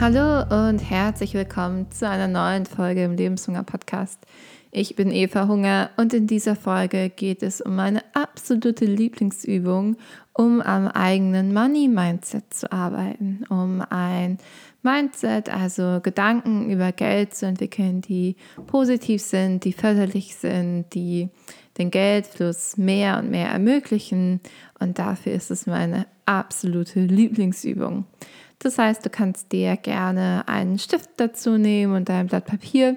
Hallo und herzlich willkommen zu einer neuen Folge im Lebenshunger Podcast. Ich bin Eva Hunger und in dieser Folge geht es um meine absolute Lieblingsübung, um am eigenen Money Mindset zu arbeiten, um ein Mindset, also Gedanken über Geld zu entwickeln, die positiv sind, die förderlich sind, die den Geldfluss mehr und mehr ermöglichen. Und dafür ist es meine absolute Lieblingsübung. Das heißt, du kannst dir gerne einen Stift dazu nehmen und ein Blatt Papier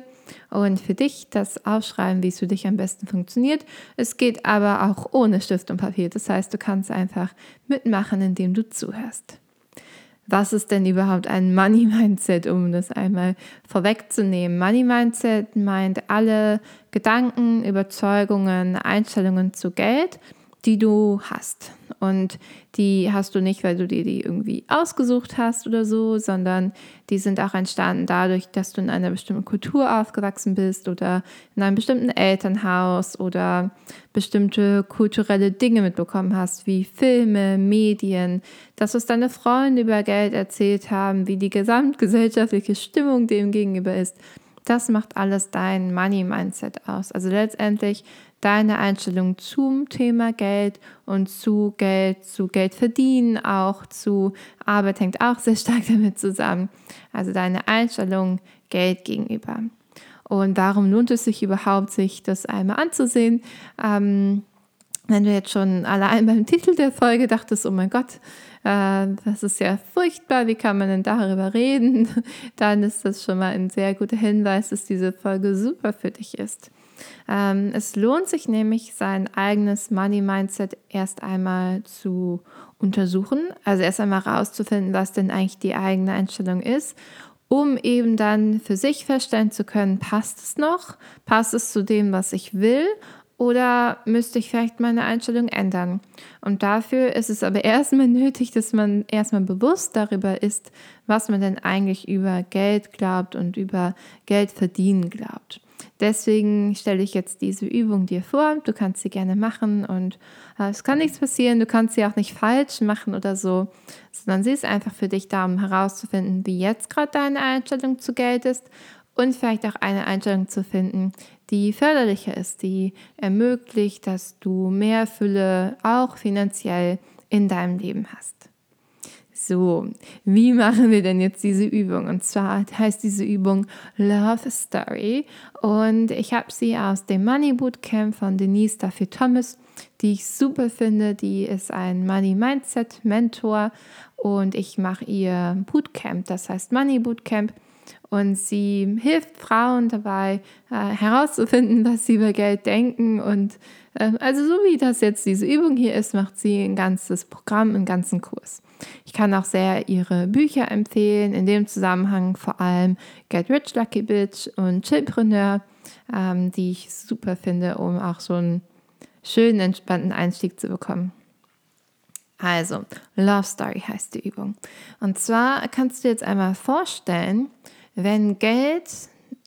und für dich das aufschreiben, wie es für dich am besten funktioniert. Es geht aber auch ohne Stift und Papier. Das heißt, du kannst einfach mitmachen, indem du zuhörst. Was ist denn überhaupt ein Money Mindset, um das einmal vorwegzunehmen? Money Mindset meint alle Gedanken, Überzeugungen, Einstellungen zu Geld die du hast. Und die hast du nicht, weil du dir die irgendwie ausgesucht hast oder so, sondern die sind auch entstanden dadurch, dass du in einer bestimmten Kultur aufgewachsen bist oder in einem bestimmten Elternhaus oder bestimmte kulturelle Dinge mitbekommen hast, wie Filme, Medien, das, was deine Freunde über Geld erzählt haben, wie die gesamtgesellschaftliche Stimmung dem gegenüber ist. Das macht alles dein Money-Mindset aus. Also letztendlich deine Einstellung zum Thema Geld und zu Geld, zu Geld verdienen, auch zu Arbeit hängt auch sehr stark damit zusammen. Also deine Einstellung Geld gegenüber. Und warum lohnt es sich überhaupt, sich das einmal anzusehen? Ähm, wenn du jetzt schon allein beim Titel der Folge dachtest, oh mein Gott, äh, das ist ja furchtbar, wie kann man denn darüber reden? Dann ist das schon mal ein sehr guter Hinweis, dass diese Folge super für dich ist. Ähm, es lohnt sich nämlich, sein eigenes Money-Mindset erst einmal zu untersuchen, also erst einmal herauszufinden, was denn eigentlich die eigene Einstellung ist, um eben dann für sich feststellen zu können, passt es noch, passt es zu dem, was ich will oder müsste ich vielleicht meine Einstellung ändern? Und dafür ist es aber erstmal nötig, dass man erstmal bewusst darüber ist, was man denn eigentlich über Geld glaubt und über Geld verdienen glaubt. Deswegen stelle ich jetzt diese Übung dir vor. Du kannst sie gerne machen und äh, es kann nichts passieren. Du kannst sie auch nicht falsch machen oder so, sondern sie ist einfach für dich da, um herauszufinden, wie jetzt gerade deine Einstellung zu Geld ist und vielleicht auch eine Einstellung zu finden, die förderlicher ist, die ermöglicht, dass du mehr Fülle auch finanziell in deinem Leben hast. So, wie machen wir denn jetzt diese Übung? Und zwar heißt diese Übung Love Story und ich habe sie aus dem Money Bootcamp von Denise Duffy Thomas, die ich super finde. Die ist ein Money Mindset Mentor und ich mache ihr Bootcamp, das heißt Money Bootcamp. Und sie hilft Frauen dabei äh, herauszufinden, was sie über Geld denken. Und also so wie das jetzt diese Übung hier ist, macht sie ein ganzes Programm, einen ganzen Kurs. Ich kann auch sehr ihre Bücher empfehlen, in dem Zusammenhang vor allem Get Rich Lucky Bitch und Chillpreneur, ähm, die ich super finde, um auch so einen schönen, entspannten Einstieg zu bekommen. Also, Love Story heißt die Übung. Und zwar kannst du dir jetzt einmal vorstellen, wenn Geld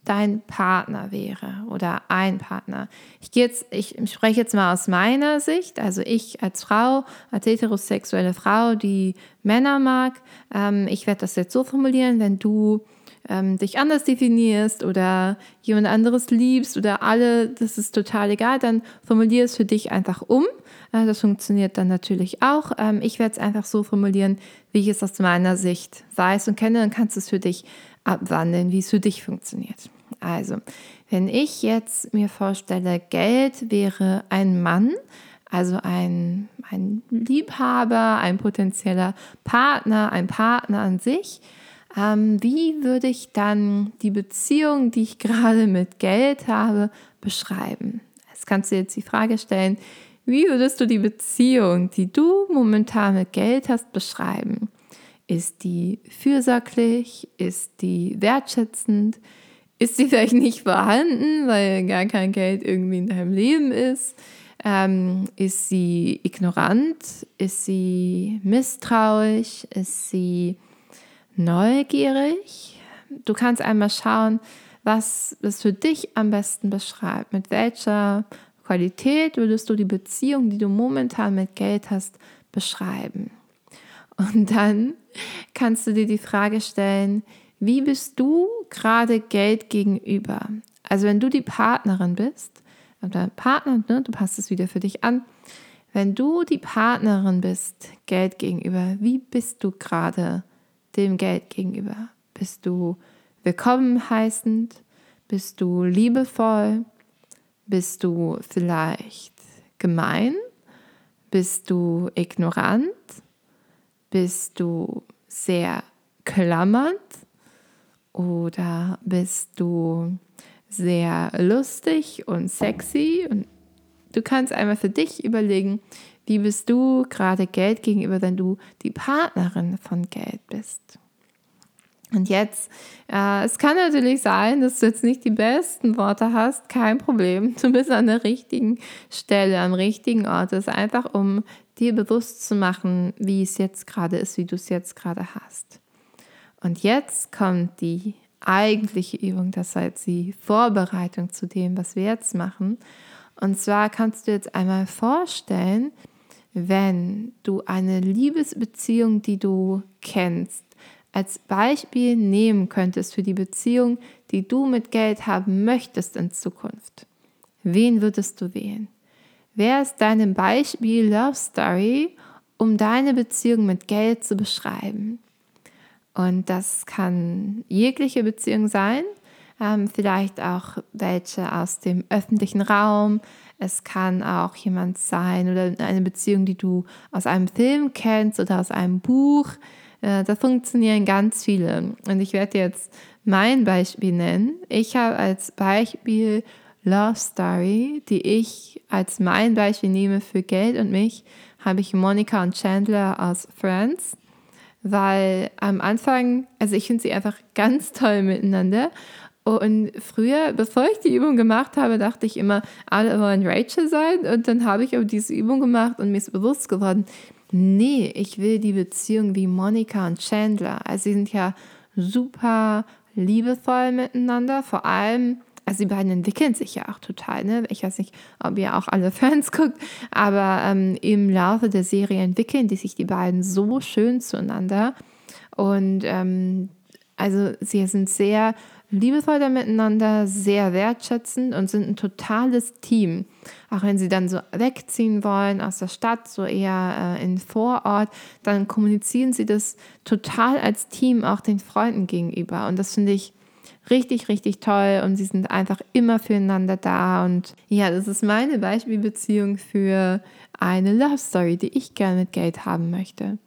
dein Partner wäre oder ein Partner. Ich gehe jetzt, ich spreche jetzt mal aus meiner Sicht, also ich als Frau, als heterosexuelle Frau, die Männer mag. Ähm, ich werde das jetzt so formulieren, wenn du ähm, dich anders definierst oder jemand anderes liebst oder alle, das ist total egal, dann formulier es für dich einfach um. Äh, das funktioniert dann natürlich auch. Ähm, ich werde es einfach so formulieren, wie ich es aus meiner Sicht weiß und kenne, dann kannst du es für dich abwandeln, wie es für dich funktioniert. Also, wenn ich jetzt mir vorstelle, Geld wäre ein Mann, also ein, ein Liebhaber, ein potenzieller Partner, ein Partner an sich, ähm, wie würde ich dann die Beziehung, die ich gerade mit Geld habe, beschreiben? Jetzt kannst du jetzt die Frage stellen, wie würdest du die Beziehung, die du momentan mit Geld hast, beschreiben? Ist die fürsorglich? Ist die wertschätzend? Ist sie vielleicht nicht vorhanden, weil gar kein Geld irgendwie in deinem Leben ist? Ähm, ist sie ignorant? Ist sie misstrauisch? Ist sie neugierig? Du kannst einmal schauen, was es für dich am besten beschreibt. Mit welcher Qualität würdest du die Beziehung, die du momentan mit Geld hast, beschreiben? Und dann kannst du dir die Frage stellen, wie bist du gerade Geld gegenüber? Also wenn du die Partnerin bist, oder Partner, ne, du passt es wieder für dich an, wenn du die Partnerin bist, Geld gegenüber, wie bist du gerade dem Geld gegenüber? Bist du willkommen heißend? Bist du liebevoll? Bist du vielleicht gemein? Bist du ignorant? Bist du sehr klammernd? Oder bist du sehr lustig und sexy? Und du kannst einmal für dich überlegen, wie bist du gerade Geld gegenüber, wenn du die Partnerin von Geld bist. Und jetzt, äh, es kann natürlich sein, dass du jetzt nicht die besten Worte hast, kein Problem. Du bist an der richtigen Stelle, am richtigen Ort. Es ist einfach, um dir bewusst zu machen, wie es jetzt gerade ist, wie du es jetzt gerade hast. Und jetzt kommt die eigentliche Übung, das heißt die Vorbereitung zu dem, was wir jetzt machen. Und zwar kannst du jetzt einmal vorstellen, wenn du eine Liebesbeziehung, die du kennst, als Beispiel nehmen könntest für die Beziehung, die du mit Geld haben möchtest in Zukunft. Wen würdest du wählen? Wer ist deine Beispiel Love Story, um deine Beziehung mit Geld zu beschreiben? Und das kann jegliche Beziehung sein, ähm, vielleicht auch welche aus dem öffentlichen Raum. Es kann auch jemand sein oder eine Beziehung, die du aus einem Film kennst oder aus einem Buch. Äh, da funktionieren ganz viele. Und ich werde jetzt mein Beispiel nennen. Ich habe als Beispiel Love Story, die ich als mein Beispiel nehme für Geld und mich, habe ich Monica und Chandler aus Friends weil am Anfang, also ich finde sie einfach ganz toll miteinander. Und früher, bevor ich die Übung gemacht habe, dachte ich immer, alle wollen Rachel sein. Und dann habe ich aber diese Übung gemacht und mir ist bewusst geworden, nee, ich will die Beziehung wie Monika und Chandler. Also sie sind ja super liebevoll miteinander, vor allem also die beiden entwickeln sich ja auch total. Ne? Ich weiß nicht, ob ihr auch alle Fans guckt, aber ähm, im Laufe der Serie entwickeln die sich die beiden so schön zueinander. Und ähm, also sie sind sehr liebevoll miteinander, sehr wertschätzend und sind ein totales Team. Auch wenn sie dann so wegziehen wollen aus der Stadt, so eher äh, in Vorort, dann kommunizieren sie das total als Team auch den Freunden gegenüber. Und das finde ich richtig, richtig toll und sie sind einfach immer füreinander da. Und ja, das ist meine Beispielbeziehung für eine Love Story, die ich gerne mit Geld haben möchte.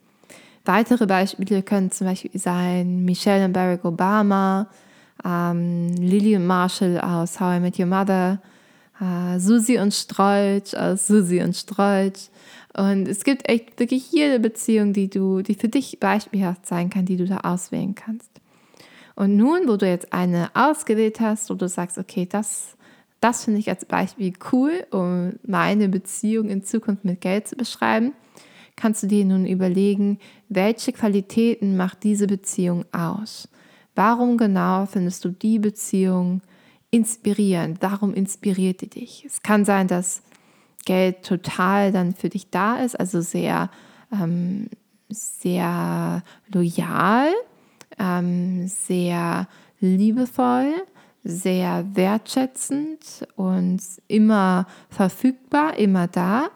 Weitere Beispiele können zum Beispiel sein Michelle und Barack Obama, ähm, Lily und Marshall aus How I Met Your Mother, äh, Susi und Strolch aus Susi und Strolch. Und es gibt echt wirklich jede Beziehung, die du, die für dich beispielhaft sein kann, die du da auswählen kannst. Und nun, wo du jetzt eine ausgewählt hast, wo du sagst, okay, das, das finde ich als Beispiel cool, um meine Beziehung in Zukunft mit Geld zu beschreiben, kannst du dir nun überlegen, welche Qualitäten macht diese Beziehung aus? Warum genau findest du die Beziehung inspirierend? Warum inspiriert die dich? Es kann sein, dass Geld total dann für dich da ist, also sehr, ähm, sehr loyal ähm, sehr liebevoll, sehr wertschätzend und immer verfügbar, immer da,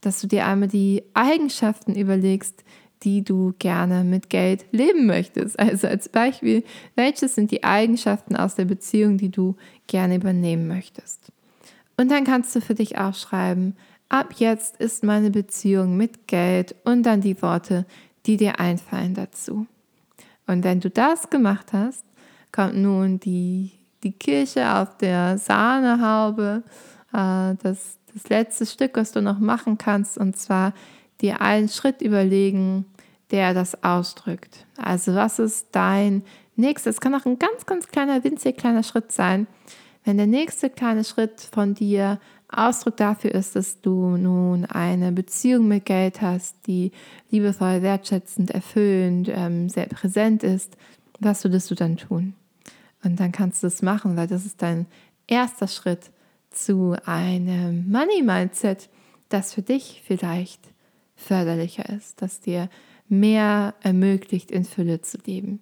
dass du dir einmal die Eigenschaften überlegst, die du gerne mit Geld leben möchtest. Also als Beispiel, welches sind die Eigenschaften aus der Beziehung, die du gerne übernehmen möchtest? Und dann kannst du für dich auch schreiben, ab jetzt ist meine Beziehung mit Geld und dann die Worte, die dir einfallen dazu. Und wenn du das gemacht hast, kommt nun die, die Kirsche auf der Sahnehaube, äh, das, das letzte Stück, was du noch machen kannst, und zwar dir einen Schritt überlegen, der das ausdrückt. Also was ist dein nächstes? Es kann auch ein ganz, ganz kleiner, winzig kleiner Schritt sein. Wenn der nächste kleine Schritt von dir Ausdruck dafür ist, dass du nun eine Beziehung mit Geld hast, die liebevoll, wertschätzend, erfüllend, ähm, sehr präsent ist, was würdest du dann tun? Und dann kannst du es machen, weil das ist dein erster Schritt zu einem Money-Mindset, das für dich vielleicht förderlicher ist, das dir mehr ermöglicht, in Fülle zu leben.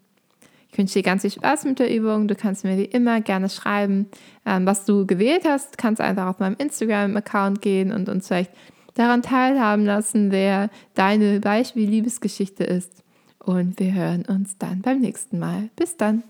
Ich wünsche dir ganz viel Spaß mit der Übung. Du kannst mir wie immer gerne schreiben, ähm, was du gewählt hast. Du kannst einfach auf meinem Instagram-Account gehen und uns vielleicht daran teilhaben lassen, wer deine Beispiel-Liebesgeschichte ist. Und wir hören uns dann beim nächsten Mal. Bis dann.